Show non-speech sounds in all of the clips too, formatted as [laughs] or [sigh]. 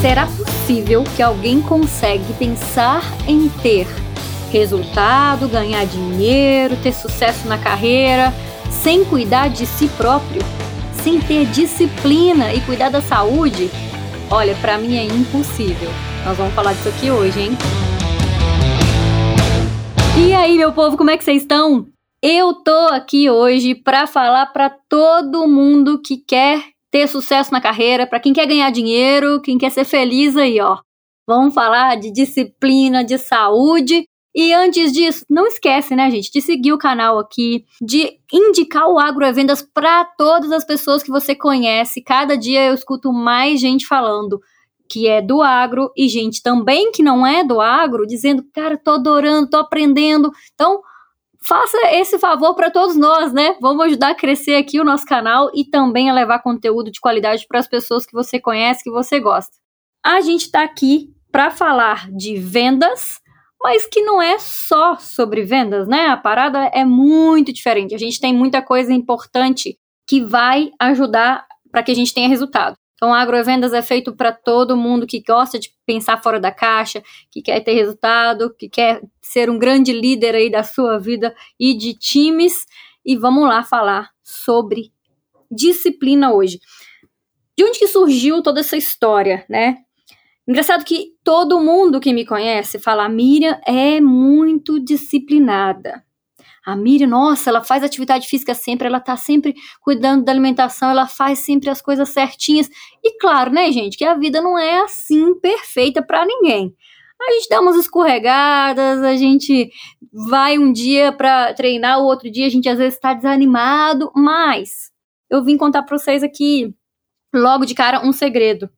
Será possível que alguém consegue pensar em ter resultado, ganhar dinheiro, ter sucesso na carreira, sem cuidar de si próprio, sem ter disciplina e cuidar da saúde? Olha, para mim é impossível. Nós vamos falar disso aqui hoje, hein? E aí, meu povo, como é que vocês estão? Eu tô aqui hoje para falar para todo mundo que quer ter sucesso na carreira, para quem quer ganhar dinheiro, quem quer ser feliz aí, ó. Vamos falar de disciplina, de saúde. E antes disso, não esquece, né, gente, de seguir o canal aqui, de indicar o Agrovendas para todas as pessoas que você conhece. Cada dia eu escuto mais gente falando que é do agro e gente também que não é do agro dizendo, cara, tô adorando, tô aprendendo. Então, faça esse favor para todos nós, né? Vamos ajudar a crescer aqui o nosso canal e também a levar conteúdo de qualidade para as pessoas que você conhece, que você gosta. A gente está aqui para falar de vendas, mas que não é só sobre vendas, né? A parada é muito diferente. A gente tem muita coisa importante que vai ajudar para que a gente tenha resultado. Então, agrovendas é feito para todo mundo que gosta de pensar fora da caixa, que quer ter resultado, que quer ser um grande líder aí da sua vida e de times. E vamos lá falar sobre disciplina hoje. De onde que surgiu toda essa história, né? Engraçado que todo mundo que me conhece fala: Miriam é muito disciplinada. A Miriam, nossa, ela faz atividade física sempre, ela tá sempre cuidando da alimentação, ela faz sempre as coisas certinhas. E claro, né, gente, que a vida não é assim perfeita para ninguém. A gente dá umas escorregadas, a gente vai um dia para treinar, o outro dia a gente às vezes está desanimado, mas eu vim contar para vocês aqui logo de cara um segredo.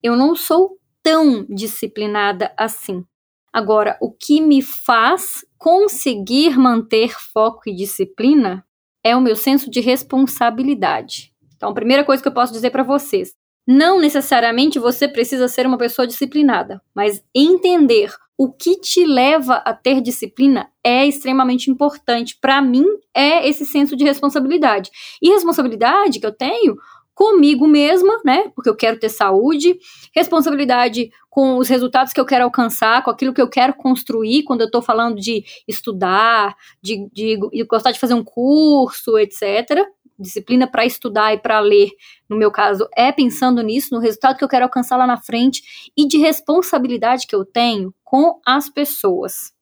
Eu não sou tão disciplinada assim. Agora, o que me faz conseguir manter foco e disciplina é o meu senso de responsabilidade. Então, a primeira coisa que eu posso dizer para vocês: não necessariamente você precisa ser uma pessoa disciplinada, mas entender o que te leva a ter disciplina é extremamente importante. Para mim, é esse senso de responsabilidade. E responsabilidade que eu tenho comigo mesma, né? Porque eu quero ter saúde, responsabilidade com os resultados que eu quero alcançar, com aquilo que eu quero construir, quando eu estou falando de estudar, de, de, de gostar de fazer um curso, etc. Disciplina para estudar e para ler, no meu caso, é pensando nisso, no resultado que eu quero alcançar lá na frente e de responsabilidade que eu tenho com as pessoas.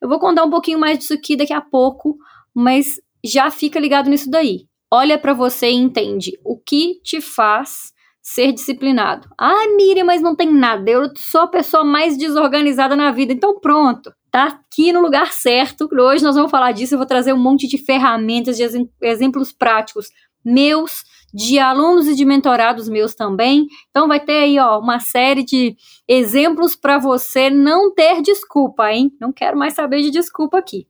Eu vou contar um pouquinho mais disso aqui daqui a pouco, mas já fica ligado nisso daí olha para você e entende o que te faz ser disciplinado. Ah, Miriam, mas não tem nada. Eu sou a pessoa mais desorganizada na vida. Então pronto, tá aqui no lugar certo. Hoje nós vamos falar disso. Eu vou trazer um monte de ferramentas, de exemplos práticos meus, de alunos e de mentorados meus também. Então vai ter aí, ó, uma série de exemplos para você não ter desculpa, hein? Não quero mais saber de desculpa aqui.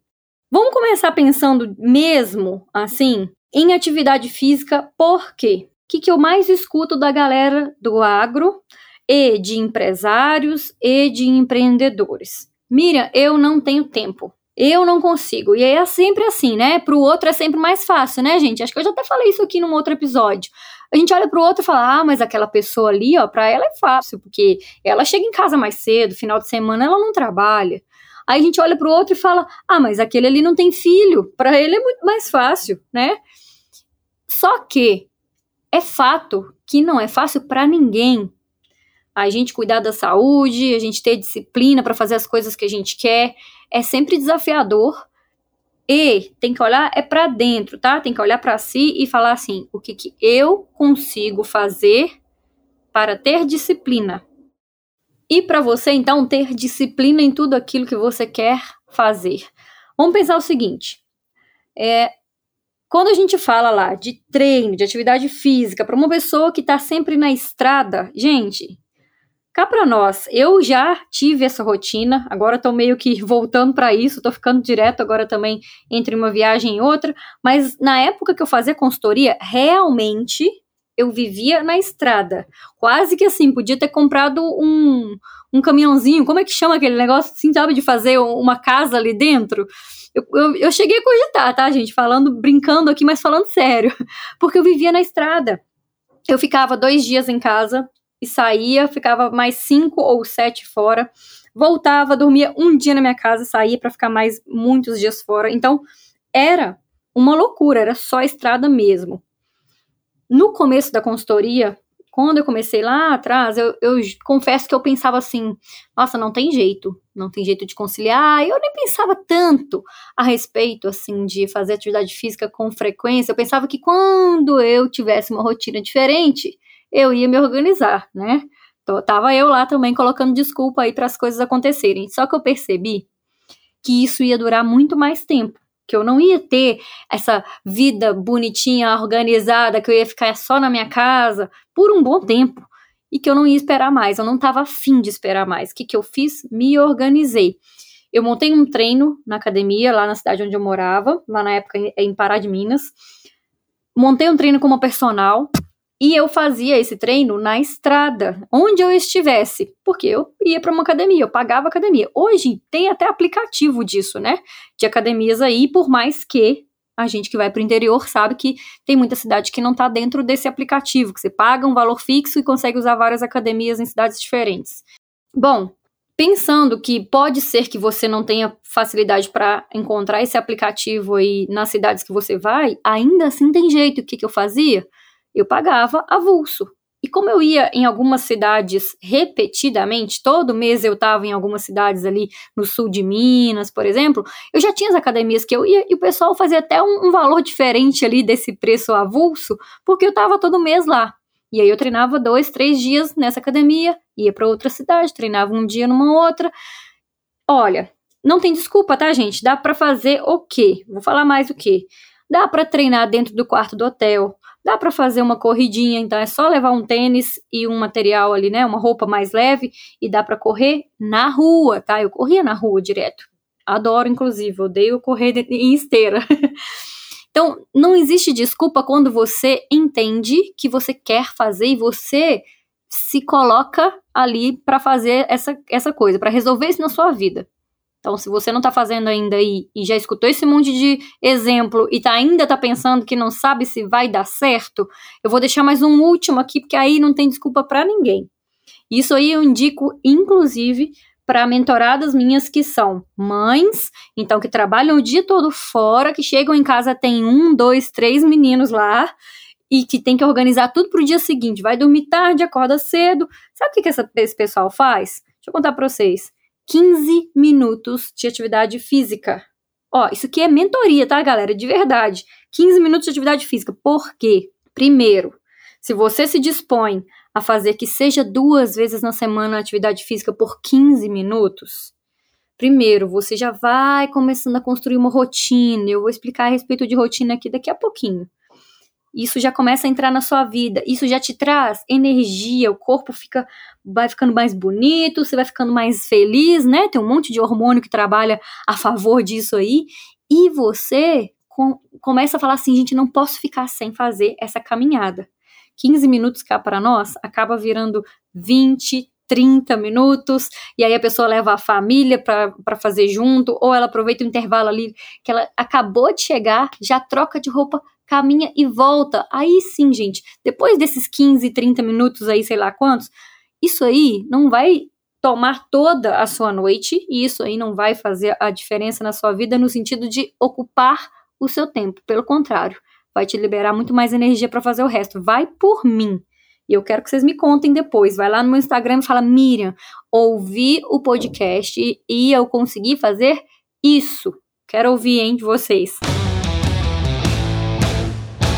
Vamos começar pensando mesmo assim em atividade física, por quê? O que, que eu mais escuto da galera do agro e de empresários e de empreendedores? Miriam, eu não tenho tempo. Eu não consigo. E é sempre assim, né? Para o outro é sempre mais fácil, né, gente? Acho que eu já até falei isso aqui num outro episódio. A gente olha para o outro e fala: ah, mas aquela pessoa ali, ó, para ela é fácil, porque ela chega em casa mais cedo, final de semana ela não trabalha. Aí a gente olha para o outro e fala: ah, mas aquele ali não tem filho, para ele é muito mais fácil, né? Só que é fato que não é fácil para ninguém a gente cuidar da saúde, a gente ter disciplina para fazer as coisas que a gente quer, é sempre desafiador. E tem que olhar é para dentro, tá? Tem que olhar para si e falar assim: o que, que eu consigo fazer para ter disciplina? E para você, então, ter disciplina em tudo aquilo que você quer fazer. Vamos pensar o seguinte: é, quando a gente fala lá de treino, de atividade física, para uma pessoa que está sempre na estrada, gente, cá para nós, eu já tive essa rotina, agora estou meio que [laughs] voltando para isso, estou ficando direto agora também entre uma viagem e outra, mas na época que eu fazia consultoria, realmente eu vivia na estrada. Quase que assim, podia ter comprado um, um caminhãozinho, como é que chama aquele negócio assim, sabe, de fazer uma casa ali dentro? Eu, eu, eu cheguei a cogitar, tá, gente? Falando, brincando aqui, mas falando sério. [laughs] Porque eu vivia na estrada. Eu ficava dois dias em casa, e saía, ficava mais cinco ou sete fora, voltava, dormia um dia na minha casa, saía para ficar mais muitos dias fora. Então, era uma loucura, era só estrada mesmo. No começo da consultoria, quando eu comecei lá atrás, eu, eu, confesso que eu pensava assim: nossa, não tem jeito, não tem jeito de conciliar. Eu nem pensava tanto a respeito, assim, de fazer atividade física com frequência. Eu pensava que quando eu tivesse uma rotina diferente, eu ia me organizar, né? Então, tava eu lá também colocando desculpa aí para as coisas acontecerem. Só que eu percebi que isso ia durar muito mais tempo que eu não ia ter essa vida bonitinha, organizada, que eu ia ficar só na minha casa por um bom tempo e que eu não ia esperar mais, eu não estava afim de esperar mais. O que, que eu fiz? Me organizei. Eu montei um treino na academia, lá na cidade onde eu morava, lá na época em Pará de Minas. Montei um treino com uma personal, e eu fazia esse treino na estrada, onde eu estivesse, porque eu ia para uma academia, eu pagava academia. Hoje tem até aplicativo disso, né? De academias aí, por mais que a gente que vai para o interior sabe que tem muita cidade que não está dentro desse aplicativo, que você paga um valor fixo e consegue usar várias academias em cidades diferentes. Bom, pensando que pode ser que você não tenha facilidade para encontrar esse aplicativo aí nas cidades que você vai, ainda assim tem jeito. O que, que eu fazia? Eu pagava avulso. E como eu ia em algumas cidades repetidamente, todo mês eu estava em algumas cidades ali no sul de Minas, por exemplo, eu já tinha as academias que eu ia e o pessoal fazia até um, um valor diferente ali desse preço avulso, porque eu estava todo mês lá. E aí eu treinava dois, três dias nessa academia, ia para outra cidade, treinava um dia numa outra. Olha, não tem desculpa, tá, gente? Dá para fazer o quê? Vou falar mais o quê? Dá para treinar dentro do quarto do hotel, Dá para fazer uma corridinha, então é só levar um tênis e um material ali, né, uma roupa mais leve e dá para correr na rua, tá? Eu corria na rua direto. Adoro, inclusive, odeio correr em esteira. [laughs] então, não existe desculpa quando você entende que você quer fazer e você se coloca ali para fazer essa, essa coisa, para resolver isso na sua vida. Então, se você não está fazendo ainda aí e já escutou esse monte de exemplo e tá, ainda está pensando que não sabe se vai dar certo, eu vou deixar mais um último aqui, porque aí não tem desculpa para ninguém. Isso aí eu indico, inclusive, para mentoradas minhas que são mães, então que trabalham o dia todo fora, que chegam em casa, tem um, dois, três meninos lá, e que tem que organizar tudo para o dia seguinte. Vai dormir tarde, acorda cedo. Sabe o que, que essa, esse pessoal faz? Deixa eu contar para vocês. 15 minutos de atividade física. Ó, isso aqui é mentoria, tá, galera? De verdade. 15 minutos de atividade física. Por quê? Primeiro, se você se dispõe a fazer que seja duas vezes na semana atividade física por 15 minutos, primeiro, você já vai começando a construir uma rotina. Eu vou explicar a respeito de rotina aqui daqui a pouquinho. Isso já começa a entrar na sua vida, isso já te traz energia, o corpo fica vai ficando mais bonito, você vai ficando mais feliz, né? Tem um monte de hormônio que trabalha a favor disso aí, e você com, começa a falar assim, gente, não posso ficar sem fazer essa caminhada. 15 minutos cá para nós acaba virando 20, 30 minutos, e aí a pessoa leva a família para fazer junto, ou ela aproveita o intervalo ali que ela acabou de chegar, já troca de roupa caminha e volta. Aí sim, gente, depois desses 15, 30 minutos aí, sei lá quantos, isso aí não vai tomar toda a sua noite e isso aí não vai fazer a diferença na sua vida no sentido de ocupar o seu tempo. Pelo contrário, vai te liberar muito mais energia para fazer o resto. Vai por mim. E eu quero que vocês me contem depois. Vai lá no meu Instagram e fala: Miriam, ouvi o podcast e eu consegui fazer isso. Quero ouvir, hein, de vocês.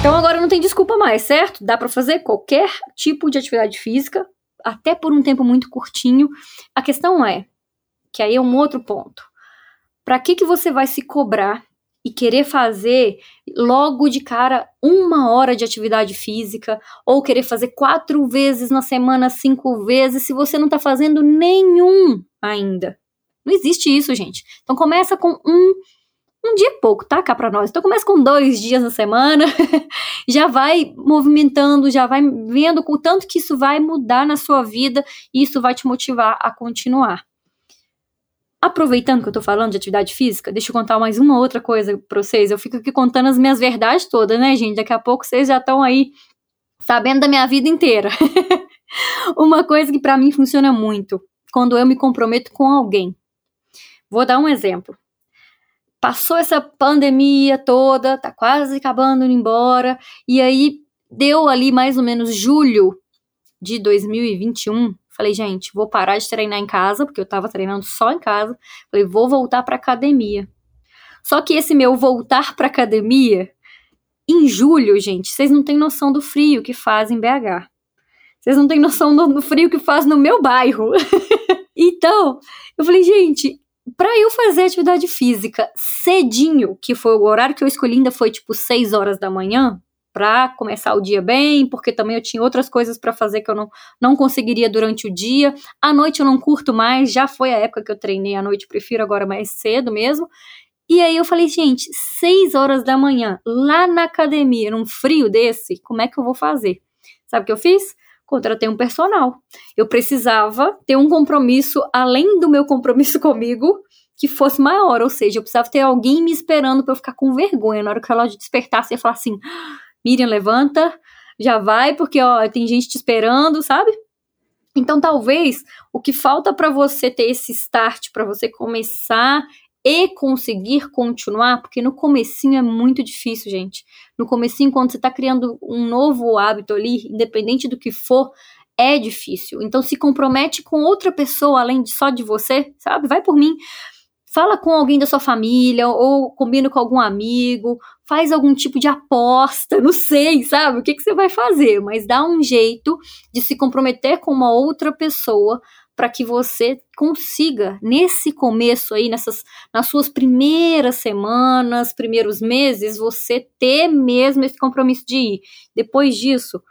Então agora não tem desculpa mais, certo? Dá para fazer qualquer tipo de atividade física, até por um tempo muito curtinho. A questão é, que aí é um outro ponto. Para que que você vai se cobrar e querer fazer logo de cara uma hora de atividade física ou querer fazer quatro vezes na semana, cinco vezes, se você não está fazendo nenhum ainda? Não existe isso, gente. Então começa com um um dia é pouco, tá? Cá pra nós. Então começa com dois dias na semana, [laughs] já vai movimentando, já vai vendo o tanto que isso vai mudar na sua vida e isso vai te motivar a continuar. Aproveitando que eu tô falando de atividade física, deixa eu contar mais uma outra coisa pra vocês. Eu fico aqui contando as minhas verdades todas, né, gente? Daqui a pouco vocês já estão aí sabendo da minha vida inteira. [laughs] uma coisa que para mim funciona muito quando eu me comprometo com alguém. Vou dar um exemplo. Passou essa pandemia toda, tá quase acabando indo embora, e aí deu ali mais ou menos julho de 2021. Falei, gente, vou parar de treinar em casa, porque eu tava treinando só em casa. Falei, vou voltar pra academia. Só que esse meu voltar pra academia, em julho, gente, vocês não têm noção do frio que faz em BH. Vocês não têm noção do frio que faz no meu bairro. [laughs] então, eu falei, gente, para eu fazer atividade física cedinho, que foi o horário que eu escolhi, ainda foi tipo 6 horas da manhã, para começar o dia bem, porque também eu tinha outras coisas para fazer que eu não, não conseguiria durante o dia. À noite eu não curto mais, já foi a época que eu treinei à noite, prefiro agora mais cedo mesmo. E aí eu falei, gente, 6 horas da manhã, lá na academia, num frio desse, como é que eu vou fazer? Sabe o que eu fiz? Contratei um personal. Eu precisava ter um compromisso além do meu compromisso [laughs] comigo que fosse maior, ou seja, eu precisava ter alguém me esperando para eu ficar com vergonha na hora que o relógio despertasse e falar assim: Miriam, levanta, já vai, porque ó, tem gente te esperando, sabe? Então, talvez o que falta para você ter esse start, para você começar e conseguir continuar, porque no comecinho é muito difícil, gente. No comecinho, quando você está criando um novo hábito ali, independente do que for, é difícil. Então se compromete com outra pessoa além de só de você, sabe? Vai por mim. Fala com alguém da sua família ou combina com algum amigo, faz algum tipo de aposta, não sei, sabe? O que, que você vai fazer, mas dá um jeito de se comprometer com uma outra pessoa para que você consiga nesse começo aí, nessas nas suas primeiras semanas, primeiros meses, você ter mesmo esse compromisso de ir. Depois disso,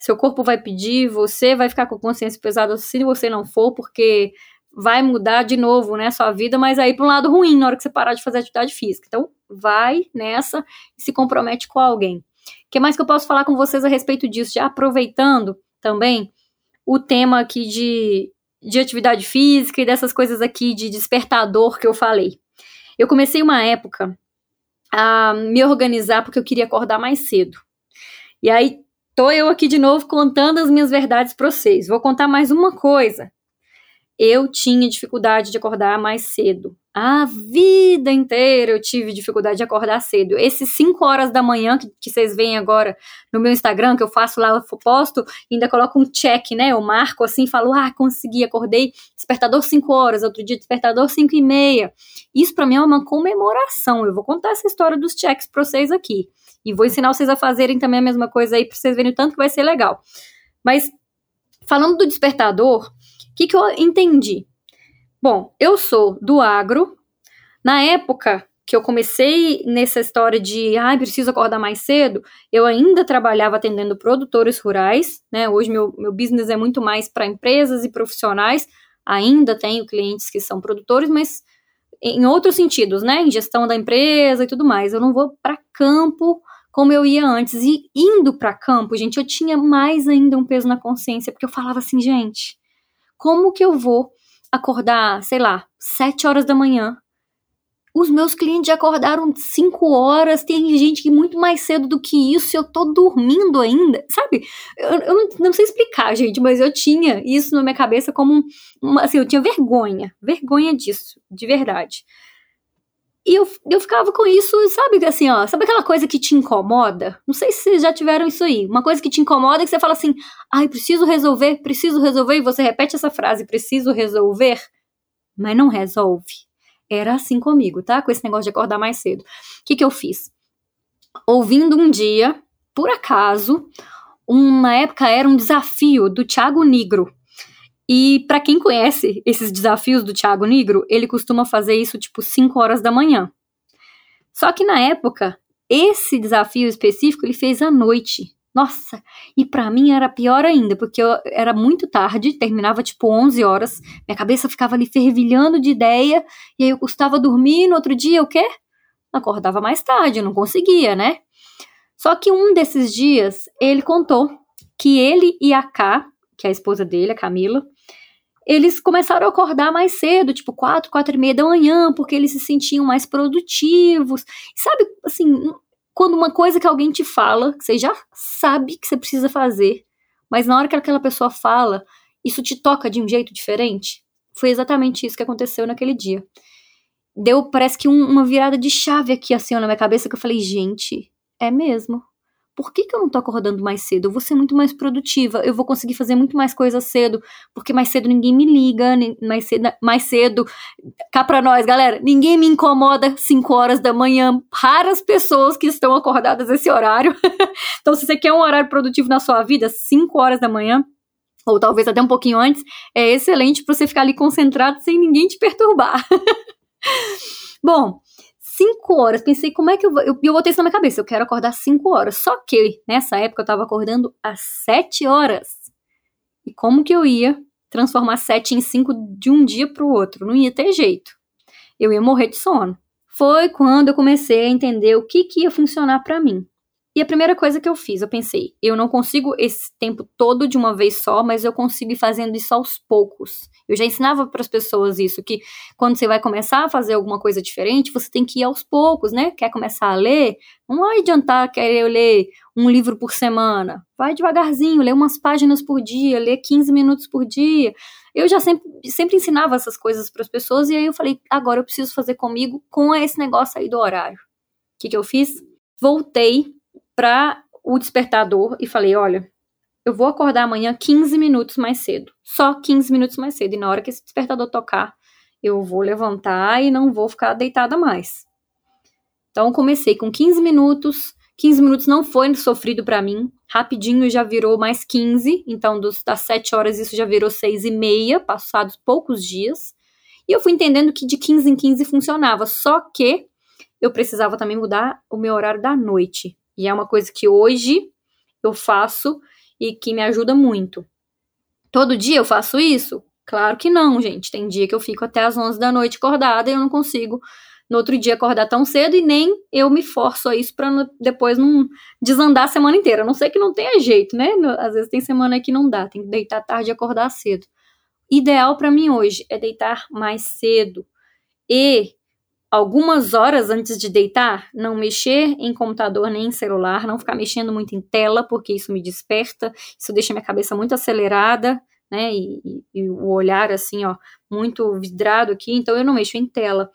seu corpo vai pedir, você vai ficar com consciência pesada se você não for, porque vai mudar de novo, né, sua vida, mas aí para um lado ruim na hora que você parar de fazer atividade física. Então, vai nessa e se compromete com alguém. O que mais que eu posso falar com vocês a respeito disso? Já aproveitando também o tema aqui de de atividade física e dessas coisas aqui de despertador que eu falei. Eu comecei uma época a me organizar porque eu queria acordar mais cedo. E aí tô eu aqui de novo contando as minhas verdades para vocês. Vou contar mais uma coisa. Eu tinha dificuldade de acordar mais cedo. A vida inteira eu tive dificuldade de acordar cedo. Esses 5 horas da manhã que, que, vocês veem agora no meu Instagram, que eu faço lá, eu posto, ainda coloco um check, né? Eu marco assim, falo, ah, consegui, acordei, despertador 5 horas, outro dia despertador 5 e meia. Isso para mim é uma comemoração. Eu vou contar essa história dos checks pra vocês aqui. E vou ensinar vocês a fazerem também a mesma coisa aí pra vocês verem o tanto que vai ser legal. Mas, falando do despertador, o que, que eu entendi? Bom, eu sou do agro. Na época que eu comecei nessa história de, ah, preciso acordar mais cedo, eu ainda trabalhava atendendo produtores rurais, né? Hoje meu, meu business é muito mais para empresas e profissionais. Ainda tenho clientes que são produtores, mas em outros sentidos, né? Em gestão da empresa e tudo mais. Eu não vou para campo como eu ia antes. E indo para campo, gente, eu tinha mais ainda um peso na consciência, porque eu falava assim, gente, como que eu vou acordar, sei lá, sete horas da manhã. Os meus clientes já acordaram cinco horas, tem gente que muito mais cedo do que isso, eu tô dormindo ainda, sabe? Eu, eu não, não, sei explicar, gente, mas eu tinha isso na minha cabeça como, uma, assim, eu tinha vergonha, vergonha disso, de verdade. E eu, eu ficava com isso, sabe, assim, ó, sabe aquela coisa que te incomoda? Não sei se vocês já tiveram isso aí. Uma coisa que te incomoda é que você fala assim, ai, preciso resolver, preciso resolver, e você repete essa frase, preciso resolver, mas não resolve. Era assim comigo, tá? Com esse negócio de acordar mais cedo. O que, que eu fiz? Ouvindo um dia, por acaso, uma época era um desafio do Thiago Negro. E para quem conhece esses desafios do Thiago Negro, ele costuma fazer isso tipo 5 horas da manhã. Só que na época, esse desafio específico ele fez à noite. Nossa, e para mim era pior ainda, porque eu, era muito tarde, terminava tipo 11 horas, minha cabeça ficava ali fervilhando de ideia, e aí eu custava dormir, no outro dia o quê? Acordava mais tarde, não conseguia, né? Só que um desses dias, ele contou que ele e a K, que é a esposa dele, a Camila, eles começaram a acordar mais cedo, tipo quatro, quatro e meia da manhã, porque eles se sentiam mais produtivos. Sabe, assim, quando uma coisa que alguém te fala, que você já sabe que você precisa fazer, mas na hora que aquela pessoa fala, Isso te toca de um jeito diferente? Foi exatamente isso que aconteceu naquele dia. Deu, parece que um, uma virada de chave aqui, assim, na minha cabeça, que eu falei, gente, é mesmo por que, que eu não tô acordando mais cedo? Eu vou ser muito mais produtiva, eu vou conseguir fazer muito mais coisas cedo, porque mais cedo ninguém me liga, mais cedo, mais cedo. Cá pra nós, galera, ninguém me incomoda 5 horas da manhã. Raras pessoas que estão acordadas esse horário. [laughs] então, se você quer um horário produtivo na sua vida, 5 horas da manhã, ou talvez até um pouquinho antes, é excelente para você ficar ali concentrado sem ninguém te perturbar. [laughs] Bom, cinco horas. Pensei, como é que eu vou. Eu, eu botei isso na minha cabeça, eu quero acordar cinco horas. Só que nessa época eu tava acordando às sete horas. E como que eu ia transformar sete em cinco de um dia pro outro? Não ia ter jeito. Eu ia morrer de sono. Foi quando eu comecei a entender o que, que ia funcionar para mim. E a primeira coisa que eu fiz, eu pensei, eu não consigo esse tempo todo de uma vez só, mas eu consigo ir fazendo isso aos poucos. Eu já ensinava para as pessoas isso, que quando você vai começar a fazer alguma coisa diferente, você tem que ir aos poucos, né? Quer começar a ler? Não vai adiantar querer ler um livro por semana. Vai devagarzinho, lê umas páginas por dia, lê 15 minutos por dia. Eu já sempre, sempre ensinava essas coisas para as pessoas e aí eu falei, agora eu preciso fazer comigo com esse negócio aí do horário. O que, que eu fiz? Voltei para o despertador e falei: olha, eu vou acordar amanhã 15 minutos mais cedo. Só 15 minutos mais cedo. E na hora que esse despertador tocar, eu vou levantar e não vou ficar deitada mais. Então comecei com 15 minutos. 15 minutos não foi sofrido para mim. Rapidinho já virou mais 15. Então, dos, das 7 horas, isso já virou 6 e meia, passados poucos dias. E eu fui entendendo que de 15 em 15 funcionava. Só que eu precisava também mudar o meu horário da noite. E é uma coisa que hoje eu faço e que me ajuda muito. Todo dia eu faço isso? Claro que não, gente. Tem dia que eu fico até as 11 da noite acordada e eu não consigo no outro dia acordar tão cedo e nem eu me forço a isso para depois não desandar a semana inteira. A não sei que não tenha jeito, né? Às vezes tem semana que não dá, tem que deitar tarde e acordar cedo. Ideal para mim hoje é deitar mais cedo e algumas horas antes de deitar, não mexer em computador nem em celular, não ficar mexendo muito em tela, porque isso me desperta, isso deixa minha cabeça muito acelerada, né? E, e, e o olhar assim, ó, muito vidrado aqui, então eu não mexo em tela.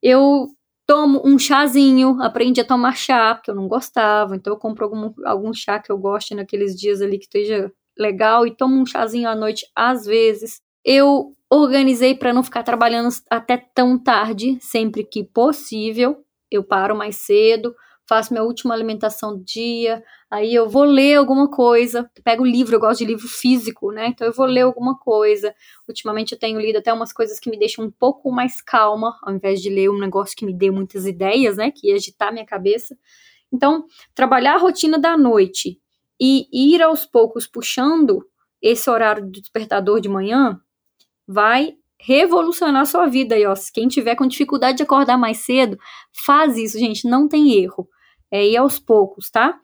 Eu tomo um chazinho, aprendi a tomar chá, porque eu não gostava, então eu compro algum, algum chá que eu goste naqueles dias ali que esteja legal e tomo um chazinho à noite às vezes. Eu organizei para não ficar trabalhando até tão tarde, sempre que possível. Eu paro mais cedo, faço minha última alimentação do dia, aí eu vou ler alguma coisa, pego livro, eu gosto de livro físico, né? Então eu vou ler alguma coisa. Ultimamente eu tenho lido até umas coisas que me deixam um pouco mais calma, ao invés de ler um negócio que me dê muitas ideias, né? Que ia agitar minha cabeça. Então, trabalhar a rotina da noite e ir aos poucos puxando esse horário do despertador de manhã vai revolucionar a sua vida aí, ó. Quem tiver com dificuldade de acordar mais cedo, faz isso, gente, não tem erro. É ir aos poucos, tá?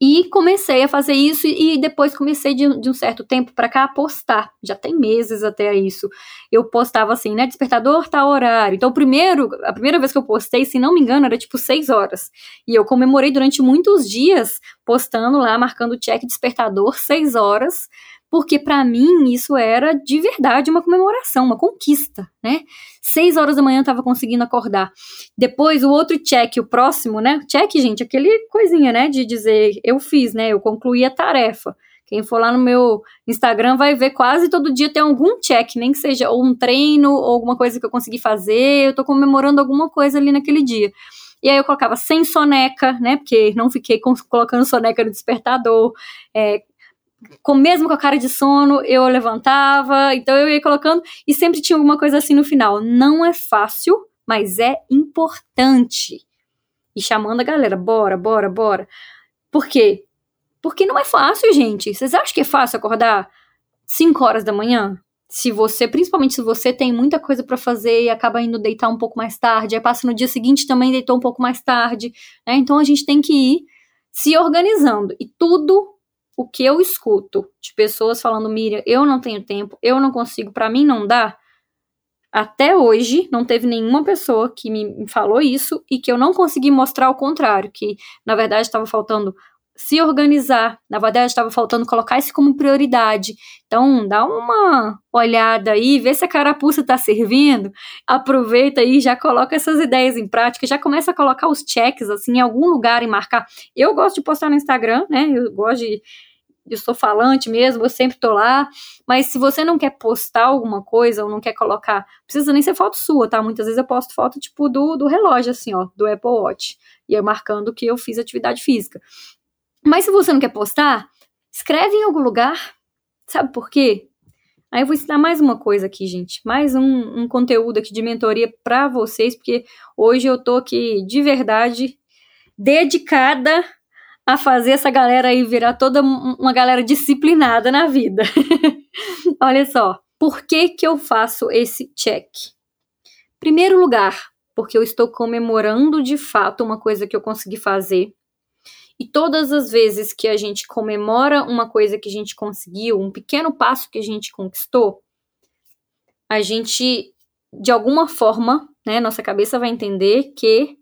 E comecei a fazer isso e depois comecei de, de um certo tempo para cá a postar. Já tem meses até isso. Eu postava assim, né? Despertador tá horário. Então, primeiro, a primeira vez que eu postei, se não me engano, era tipo seis horas. E eu comemorei durante muitos dias postando lá, marcando check despertador, seis horas porque para mim isso era de verdade uma comemoração, uma conquista, né? Seis horas da manhã eu tava conseguindo acordar. Depois o outro check, o próximo, né? Check, gente, aquele coisinha, né? De dizer eu fiz, né? Eu concluí a tarefa. Quem for lá no meu Instagram vai ver quase todo dia tem algum check, nem que seja ou um treino ou alguma coisa que eu consegui fazer. Eu tô comemorando alguma coisa ali naquele dia. E aí eu colocava sem soneca, né? Porque não fiquei colocando soneca no despertador. É, com, mesmo com a cara de sono, eu levantava, então eu ia colocando e sempre tinha alguma coisa assim no final. Não é fácil, mas é importante. E chamando a galera, bora, bora, bora. Por quê? Porque não é fácil, gente. Vocês acham que é fácil acordar 5 horas da manhã? Se você, principalmente se você tem muita coisa para fazer e acaba indo deitar um pouco mais tarde, aí passa no dia seguinte também deitou um pouco mais tarde, né? Então a gente tem que ir se organizando. E tudo o que eu escuto de pessoas falando, Miriam, eu não tenho tempo, eu não consigo, para mim não dá. Até hoje, não teve nenhuma pessoa que me falou isso e que eu não consegui mostrar o contrário, que na verdade estava faltando se organizar. Na verdade, estava faltando colocar isso como prioridade. Então, dá uma olhada aí, vê se a carapuça está servindo. Aproveita aí, já coloca essas ideias em prática, já começa a colocar os checks assim em algum lugar e marcar. Eu gosto de postar no Instagram, né? Eu gosto de eu sou falante mesmo, eu sempre tô lá, mas se você não quer postar alguma coisa ou não quer colocar, precisa nem ser foto sua, tá? Muitas vezes eu posto foto tipo do, do relógio assim, ó, do Apple Watch, e eu marcando que eu fiz atividade física. Mas se você não quer postar, escreve em algum lugar. Sabe por quê? Aí eu vou ensinar mais uma coisa aqui, gente. Mais um, um conteúdo aqui de mentoria para vocês, porque hoje eu tô aqui de verdade dedicada a fazer essa galera aí virar toda uma galera disciplinada na vida. [laughs] Olha só, por que que eu faço esse check? Primeiro lugar, porque eu estou comemorando de fato uma coisa que eu consegui fazer e todas as vezes que a gente comemora uma coisa que a gente conseguiu, um pequeno passo que a gente conquistou, a gente, de alguma forma, né, nossa cabeça vai entender que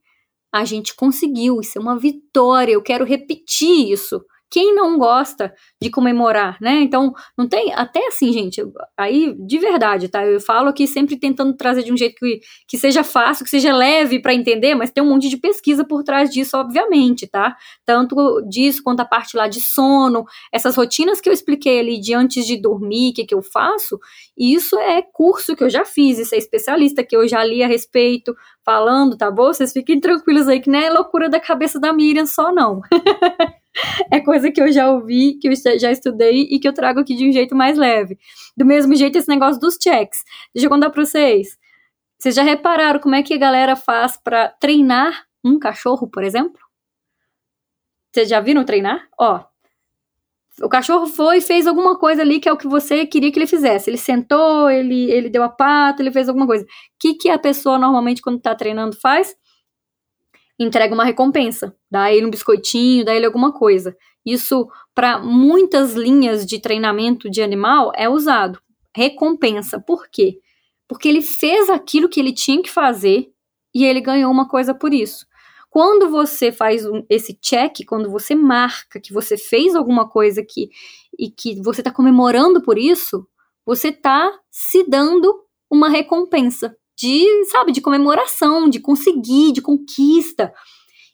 a gente conseguiu, isso é uma vitória, eu quero repetir isso. Quem não gosta de comemorar, né? Então, não tem. Até assim, gente, aí de verdade, tá? Eu falo aqui sempre tentando trazer de um jeito que, que seja fácil, que seja leve para entender, mas tem um monte de pesquisa por trás disso, obviamente, tá? Tanto disso quanto a parte lá de sono, essas rotinas que eu expliquei ali de antes de dormir, o que, que eu faço, isso é curso que eu já fiz, isso é especialista que eu já li a respeito, falando, tá bom? Vocês fiquem tranquilos aí, que não é loucura da cabeça da Miriam só, não. [laughs] é coisa que eu já ouvi, que eu já estudei e que eu trago aqui de um jeito mais leve. Do mesmo jeito, esse negócio dos checks. Deixa eu contar pra vocês. Vocês já repararam como é que a galera faz para treinar um cachorro, por exemplo? Vocês já viram treinar? Ó, o cachorro foi e fez alguma coisa ali que é o que você queria que ele fizesse. Ele sentou, ele, ele deu a pata, ele fez alguma coisa. O que, que a pessoa normalmente, quando tá treinando, faz? Entrega uma recompensa, dá ele um biscoitinho, dá ele alguma coisa. Isso, para muitas linhas de treinamento de animal, é usado. Recompensa. Por quê? Porque ele fez aquilo que ele tinha que fazer e ele ganhou uma coisa por isso. Quando você faz um, esse check, quando você marca que você fez alguma coisa que, e que você está comemorando por isso, você está se dando uma recompensa de, sabe, de comemoração, de conseguir, de conquista.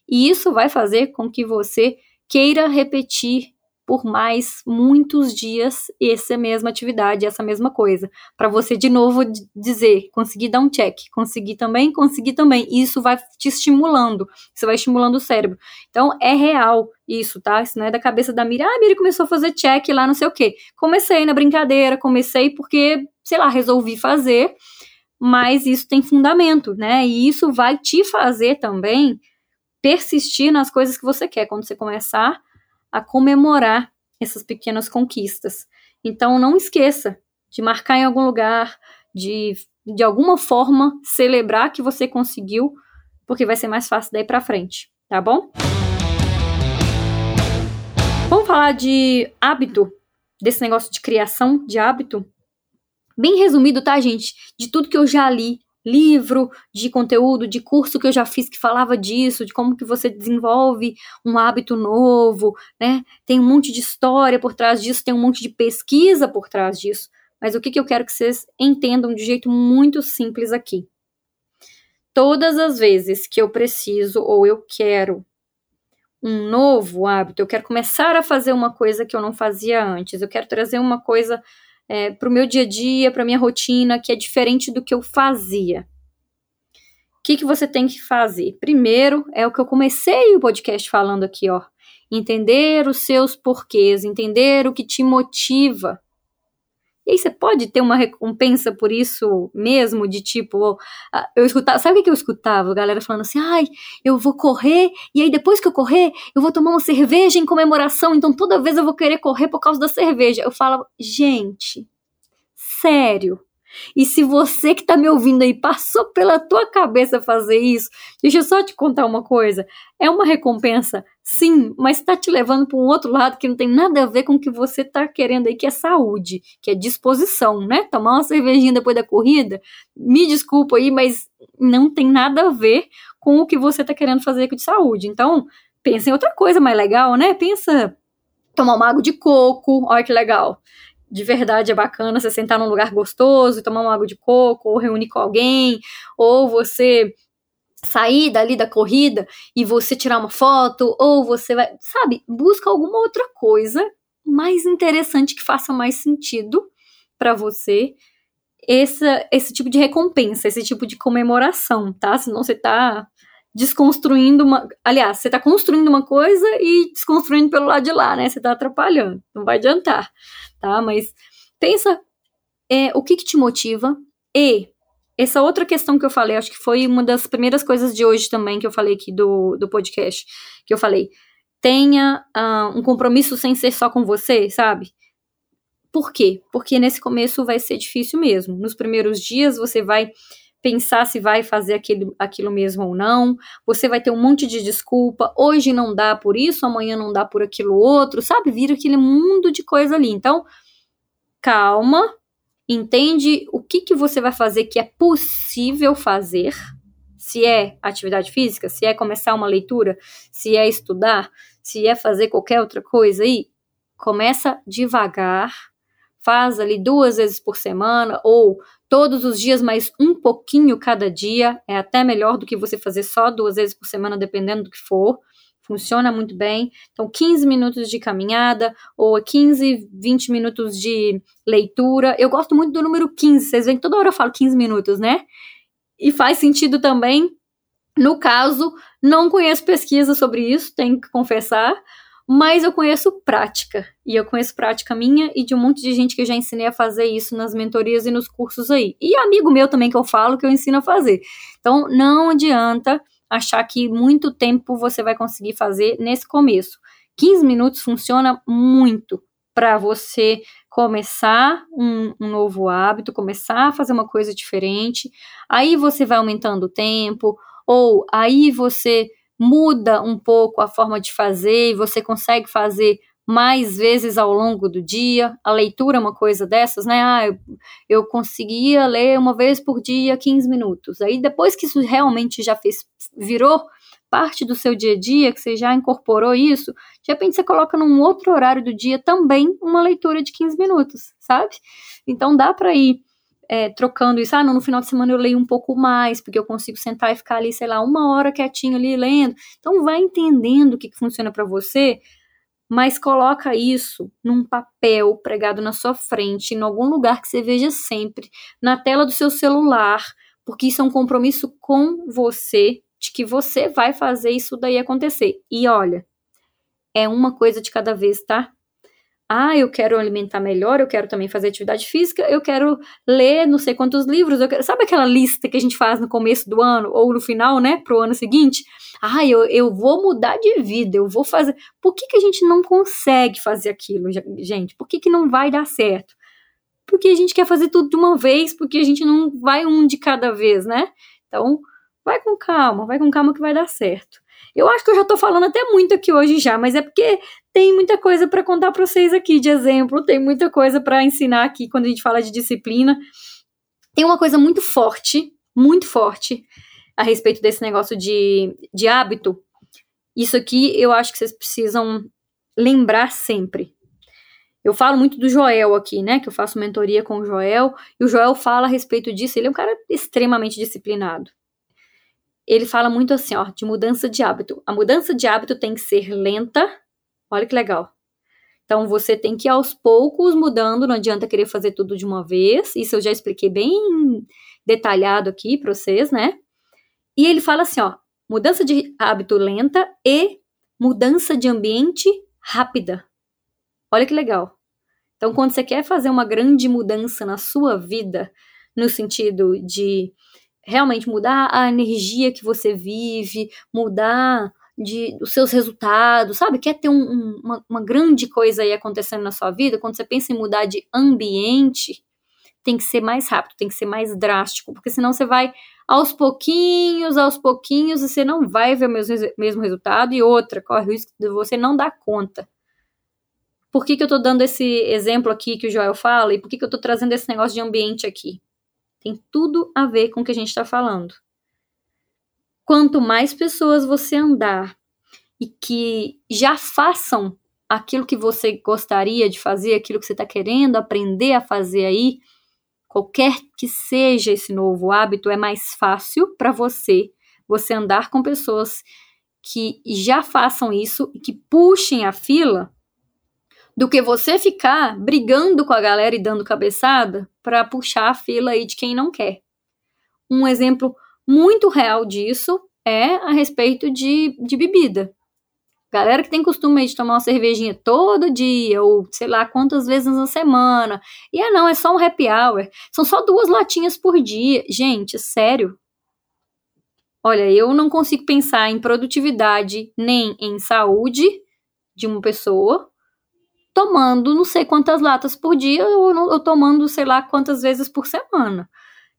E isso vai fazer com que você queira repetir por mais muitos dias essa mesma atividade, essa mesma coisa, para você de novo dizer, conseguir dar um check, conseguir também, conseguir também. Isso vai te estimulando, isso vai estimulando o cérebro. Então é real isso, tá? Isso não é da cabeça da Miri. Ah, Miri começou a fazer check lá, não sei o quê. Comecei na brincadeira, comecei porque, sei lá, resolvi fazer mas isso tem fundamento, né? E isso vai te fazer também persistir nas coisas que você quer quando você começar a comemorar essas pequenas conquistas. Então não esqueça de marcar em algum lugar, de de alguma forma celebrar que você conseguiu, porque vai ser mais fácil daí para frente, tá bom? Vamos falar de hábito, desse negócio de criação de hábito. Bem resumido, tá, gente? De tudo que eu já li, livro, de conteúdo, de curso que eu já fiz que falava disso, de como que você desenvolve um hábito novo, né? Tem um monte de história por trás disso, tem um monte de pesquisa por trás disso. Mas o que, que eu quero que vocês entendam de jeito muito simples aqui. Todas as vezes que eu preciso ou eu quero um novo hábito, eu quero começar a fazer uma coisa que eu não fazia antes, eu quero trazer uma coisa é, para o meu dia a dia, para minha rotina, que é diferente do que eu fazia. O que, que você tem que fazer? Primeiro, é o que eu comecei o podcast falando aqui, ó. Entender os seus porquês, entender o que te motiva. E aí você pode ter uma recompensa por isso mesmo, de tipo, eu escutava, sabe o que eu escutava? A galera falando assim, ai, eu vou correr, e aí depois que eu correr, eu vou tomar uma cerveja em comemoração, então toda vez eu vou querer correr por causa da cerveja. Eu falo, gente, sério, e se você que está me ouvindo aí passou pela tua cabeça fazer isso, deixa eu só te contar uma coisa. É uma recompensa, sim, mas está te levando para um outro lado que não tem nada a ver com o que você está querendo aí, que é saúde, que é disposição, né? Tomar uma cervejinha depois da corrida, me desculpa aí, mas não tem nada a ver com o que você está querendo fazer de saúde. Então, pensa em outra coisa mais legal, né? Pensa tomar uma água de coco, olha que legal. De verdade é bacana você sentar num lugar gostoso, tomar uma água de coco, ou reunir com alguém, ou você sair dali da corrida e você tirar uma foto, ou você vai, sabe, busca alguma outra coisa mais interessante que faça mais sentido para você. Esse, esse tipo de recompensa, esse tipo de comemoração, tá? Senão você tá desconstruindo uma. Aliás, você tá construindo uma coisa e desconstruindo pelo lado de lá, né? Você tá atrapalhando. Não vai adiantar, tá? Mas pensa é, o que, que te motiva e essa outra questão que eu falei, acho que foi uma das primeiras coisas de hoje também que eu falei aqui do, do podcast, que eu falei, tenha uh, um compromisso sem ser só com você, sabe? Por quê? Porque nesse começo vai ser difícil mesmo. Nos primeiros dias você vai pensar se vai fazer aquilo, aquilo mesmo ou não, você vai ter um monte de desculpa, hoje não dá por isso, amanhã não dá por aquilo outro, sabe? Vira aquele mundo de coisa ali. Então, calma, entende o que, que você vai fazer que é possível fazer, se é atividade física, se é começar uma leitura, se é estudar, se é fazer qualquer outra coisa aí, começa devagar, faz ali duas vezes por semana ou todos os dias, mais um pouquinho cada dia, é até melhor do que você fazer só duas vezes por semana, dependendo do que for funciona muito bem. Então, 15 minutos de caminhada ou 15, 20 minutos de leitura. Eu gosto muito do número 15, vocês veem que toda hora eu falo 15 minutos, né? E faz sentido também. No caso, não conheço pesquisa sobre isso, tenho que confessar, mas eu conheço prática. E eu conheço prática minha e de um monte de gente que eu já ensinei a fazer isso nas mentorias e nos cursos aí. E amigo meu também que eu falo que eu ensino a fazer. Então, não adianta achar que muito tempo você vai conseguir fazer nesse começo. 15 minutos funciona muito para você começar um, um, novo hábito, começar a fazer uma coisa diferente. Aí você vai aumentando o tempo, ou aí você muda um pouco a forma de fazer e você consegue fazer mais vezes ao longo do dia. A leitura é uma coisa dessas, né? Ah, eu, eu conseguia ler uma vez por dia 15 minutos. Aí depois que isso realmente já fez, virou parte do seu dia a dia, que você já incorporou isso, de repente você coloca num outro horário do dia também uma leitura de 15 minutos, sabe? Então dá para ir é, trocando isso. Ah, não, no final de semana eu leio um pouco mais, porque eu consigo sentar e ficar ali, sei lá, uma hora quietinho ali lendo. Então vai entendendo o que, que funciona para você mas coloca isso num papel pregado na sua frente, em algum lugar que você veja sempre, na tela do seu celular, porque isso é um compromisso com você, de que você vai fazer isso daí acontecer. E olha, é uma coisa de cada vez, tá? Ah, eu quero alimentar melhor, eu quero também fazer atividade física, eu quero ler não sei quantos livros, quero... sabe aquela lista que a gente faz no começo do ano ou no final, né, pro ano seguinte? Ah, eu, eu vou mudar de vida, eu vou fazer. Por que, que a gente não consegue fazer aquilo, gente? Por que, que não vai dar certo? Porque a gente quer fazer tudo de uma vez, porque a gente não vai um de cada vez, né? Então, vai com calma, vai com calma que vai dar certo. Eu acho que eu já tô falando até muito aqui hoje já, mas é porque tem muita coisa para contar para vocês aqui de exemplo, tem muita coisa para ensinar aqui quando a gente fala de disciplina. Tem uma coisa muito forte, muito forte a respeito desse negócio de, de hábito. Isso aqui eu acho que vocês precisam lembrar sempre. Eu falo muito do Joel aqui, né? Que eu faço mentoria com o Joel, e o Joel fala a respeito disso. Ele é um cara extremamente disciplinado ele fala muito assim, ó, de mudança de hábito. A mudança de hábito tem que ser lenta. Olha que legal. Então você tem que ir aos poucos mudando, não adianta querer fazer tudo de uma vez. Isso eu já expliquei bem detalhado aqui para vocês, né? E ele fala assim, ó, mudança de hábito lenta e mudança de ambiente rápida. Olha que legal. Então, quando você quer fazer uma grande mudança na sua vida, no sentido de realmente mudar a energia que você vive, mudar de, os seus resultados, sabe? Quer ter um, um, uma, uma grande coisa aí acontecendo na sua vida, quando você pensa em mudar de ambiente, tem que ser mais rápido, tem que ser mais drástico, porque senão você vai aos pouquinhos, aos pouquinhos, e você não vai ver o mesmo, mesmo resultado, e outra, corre o risco de você não dar conta. Por que, que eu tô dando esse exemplo aqui que o Joel fala, e por que, que eu tô trazendo esse negócio de ambiente aqui? Tem tudo a ver com o que a gente está falando. Quanto mais pessoas você andar e que já façam aquilo que você gostaria de fazer, aquilo que você está querendo aprender a fazer aí, qualquer que seja esse novo hábito, é mais fácil para você você andar com pessoas que já façam isso e que puxem a fila do que você ficar brigando com a galera e dando cabeçada para puxar a fila aí de quem não quer. Um exemplo muito real disso é a respeito de, de bebida. Galera que tem costume de tomar uma cervejinha todo dia, ou sei lá quantas vezes na semana. E é não, é só um happy hour. São só duas latinhas por dia. Gente, sério. Olha, eu não consigo pensar em produtividade nem em saúde de uma pessoa tomando não sei quantas latas por dia ou, ou tomando sei lá quantas vezes por semana.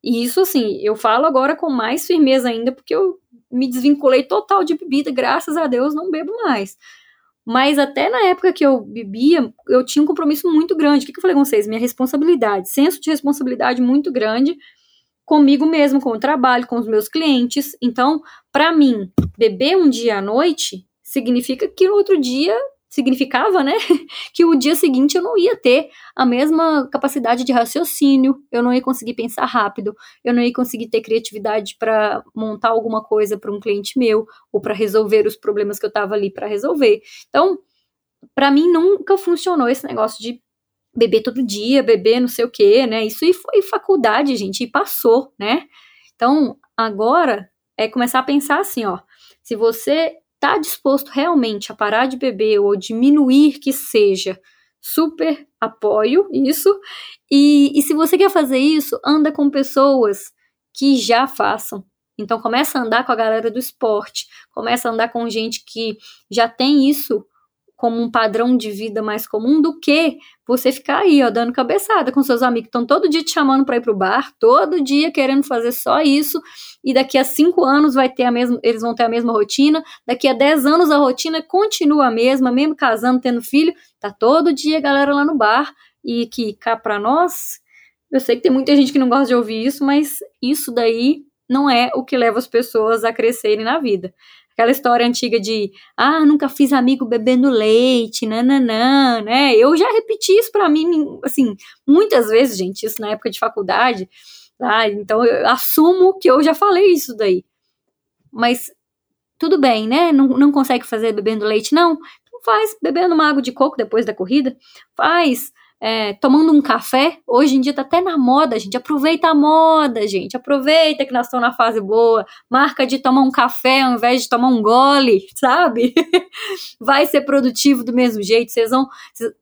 E isso, assim, eu falo agora com mais firmeza ainda, porque eu me desvinculei total de bebida, graças a Deus não bebo mais. Mas até na época que eu bebia, eu tinha um compromisso muito grande. O que, que eu falei com vocês? Minha responsabilidade, senso de responsabilidade muito grande comigo mesmo, com o trabalho, com os meus clientes. Então, para mim, beber um dia à noite significa que no outro dia significava, né, [laughs] que o dia seguinte eu não ia ter a mesma capacidade de raciocínio, eu não ia conseguir pensar rápido, eu não ia conseguir ter criatividade para montar alguma coisa para um cliente meu ou para resolver os problemas que eu estava ali para resolver. Então, para mim nunca funcionou esse negócio de beber todo dia, beber não sei o quê, né? Isso aí foi faculdade, gente, e passou, né? Então, agora é começar a pensar assim, ó, se você está disposto realmente a parar de beber ou diminuir que seja, super apoio isso. E, e se você quer fazer isso, anda com pessoas que já façam. Então começa a andar com a galera do esporte, começa a andar com gente que já tem isso como um padrão de vida mais comum do que você ficar aí, ó, dando cabeçada com seus amigos estão todo dia te chamando para ir pro bar, todo dia querendo fazer só isso, e daqui a cinco anos vai ter a mesma, eles vão ter a mesma rotina, daqui a dez anos a rotina continua a mesma, mesmo casando, tendo filho, tá todo dia a galera lá no bar, e que cá para nós, eu sei que tem muita gente que não gosta de ouvir isso, mas isso daí não é o que leva as pessoas a crescerem na vida. Aquela história antiga de, ah, nunca fiz amigo bebendo leite, nananã, né? Eu já repeti isso para mim, assim, muitas vezes, gente, isso na época de faculdade, tá? Então eu assumo que eu já falei isso daí. Mas tudo bem, né? Não, não consegue fazer bebendo leite, não? Então faz bebendo uma água de coco depois da corrida, faz é, tomando um café. Hoje em dia tá até na moda, gente. Aproveita a moda, gente. Aproveita que nós estamos na fase boa. Marca de tomar um café ao invés de tomar um gole, [laughs] sabe? Vai ser produtivo do mesmo jeito. Vocês vão,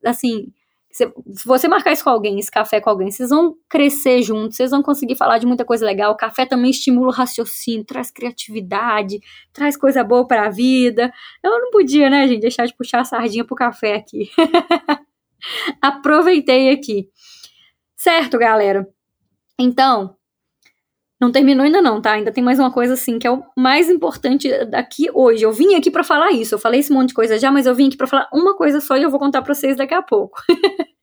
assim, se você marcar isso com alguém, esse café com alguém, vocês vão crescer juntos, vocês vão conseguir falar de muita coisa legal. O café também estimula o raciocínio, traz criatividade, traz coisa boa para a vida. Eu não podia, né, gente, deixar de puxar a sardinha pro café aqui. [laughs] [laughs] Aproveitei aqui. Certo, galera? Então, não terminou ainda não, tá? Ainda tem mais uma coisa assim que é o mais importante daqui hoje. Eu vim aqui para falar isso. Eu falei esse monte de coisa já, mas eu vim aqui para falar uma coisa só e eu vou contar para vocês daqui a pouco. [laughs]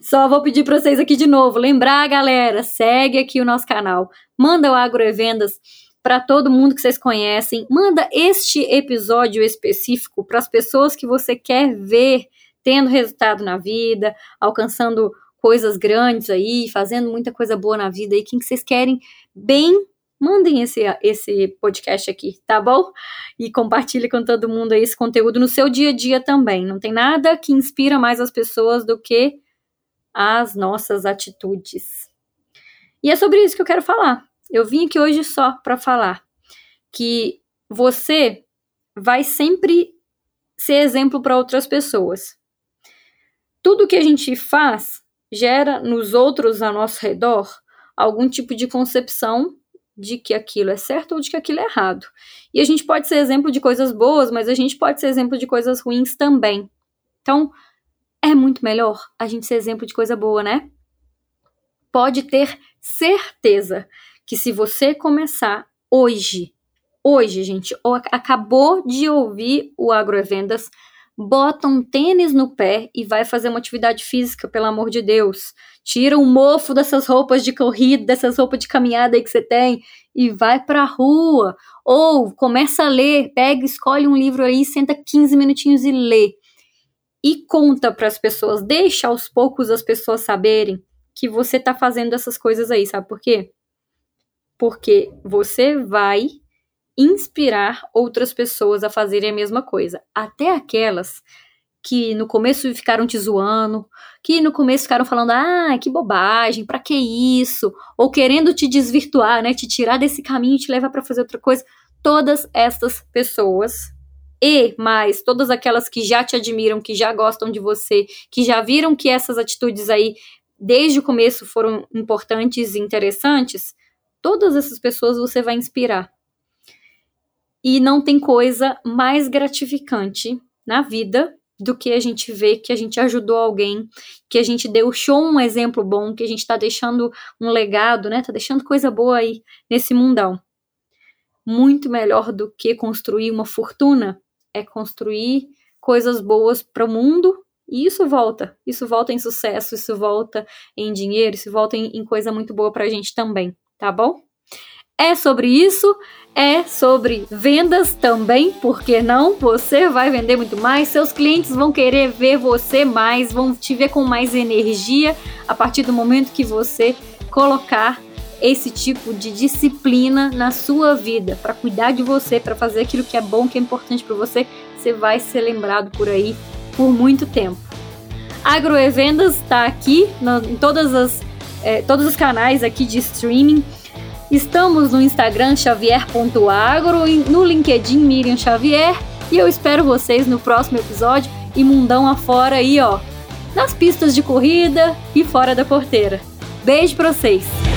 Só vou pedir para vocês aqui de novo, lembrar, galera, segue aqui o nosso canal. Manda o Agrovendas para todo mundo que vocês conhecem. Manda este episódio específico para as pessoas que você quer ver tendo resultado na vida, alcançando coisas grandes aí, fazendo muita coisa boa na vida e quem que vocês querem bem, mandem esse, esse podcast aqui, tá bom? E compartilhe com todo mundo aí esse conteúdo no seu dia a dia também. Não tem nada que inspira mais as pessoas do que as nossas atitudes. E é sobre isso que eu quero falar. Eu vim aqui hoje só para falar que você vai sempre ser exemplo para outras pessoas tudo que a gente faz gera nos outros ao nosso redor algum tipo de concepção de que aquilo é certo ou de que aquilo é errado. E a gente pode ser exemplo de coisas boas, mas a gente pode ser exemplo de coisas ruins também. Então, é muito melhor a gente ser exemplo de coisa boa, né? Pode ter certeza que se você começar hoje, hoje, gente, acabou de ouvir o Agrovendas, bota um tênis no pé e vai fazer uma atividade física, pelo amor de Deus. Tira o mofo dessas roupas de corrida, dessas roupas de caminhada aí que você tem e vai pra rua. Ou começa a ler, pega, escolhe um livro aí, senta 15 minutinhos e lê. E conta para as pessoas, deixa aos poucos as pessoas saberem que você tá fazendo essas coisas aí, sabe por quê? Porque você vai inspirar outras pessoas a fazerem a mesma coisa. Até aquelas que no começo ficaram te zoando, que no começo ficaram falando, ah, que bobagem, pra que isso? Ou querendo te desvirtuar, né, te tirar desse caminho e te levar para fazer outra coisa. Todas essas pessoas e mais todas aquelas que já te admiram, que já gostam de você, que já viram que essas atitudes aí desde o começo foram importantes e interessantes, todas essas pessoas você vai inspirar. E não tem coisa mais gratificante na vida do que a gente ver que a gente ajudou alguém, que a gente show um exemplo bom, que a gente está deixando um legado, né? Tá deixando coisa boa aí nesse mundão. Muito melhor do que construir uma fortuna é construir coisas boas para o mundo e isso volta. Isso volta em sucesso, isso volta em dinheiro, isso volta em, em coisa muito boa para a gente também, tá bom? É sobre isso, é sobre vendas também, porque não? Você vai vender muito mais, seus clientes vão querer ver você mais, vão te ver com mais energia a partir do momento que você colocar esse tipo de disciplina na sua vida, para cuidar de você, para fazer aquilo que é bom, que é importante para você, você vai ser lembrado por aí por muito tempo. Agroevendas está aqui no, em todas as, é, todos os canais aqui de streaming. Estamos no Instagram xavier.agro, no LinkedIn Miriam Xavier e eu espero vocês no próximo episódio e mundão afora aí, ó, nas pistas de corrida e fora da porteira. Beijo pra vocês!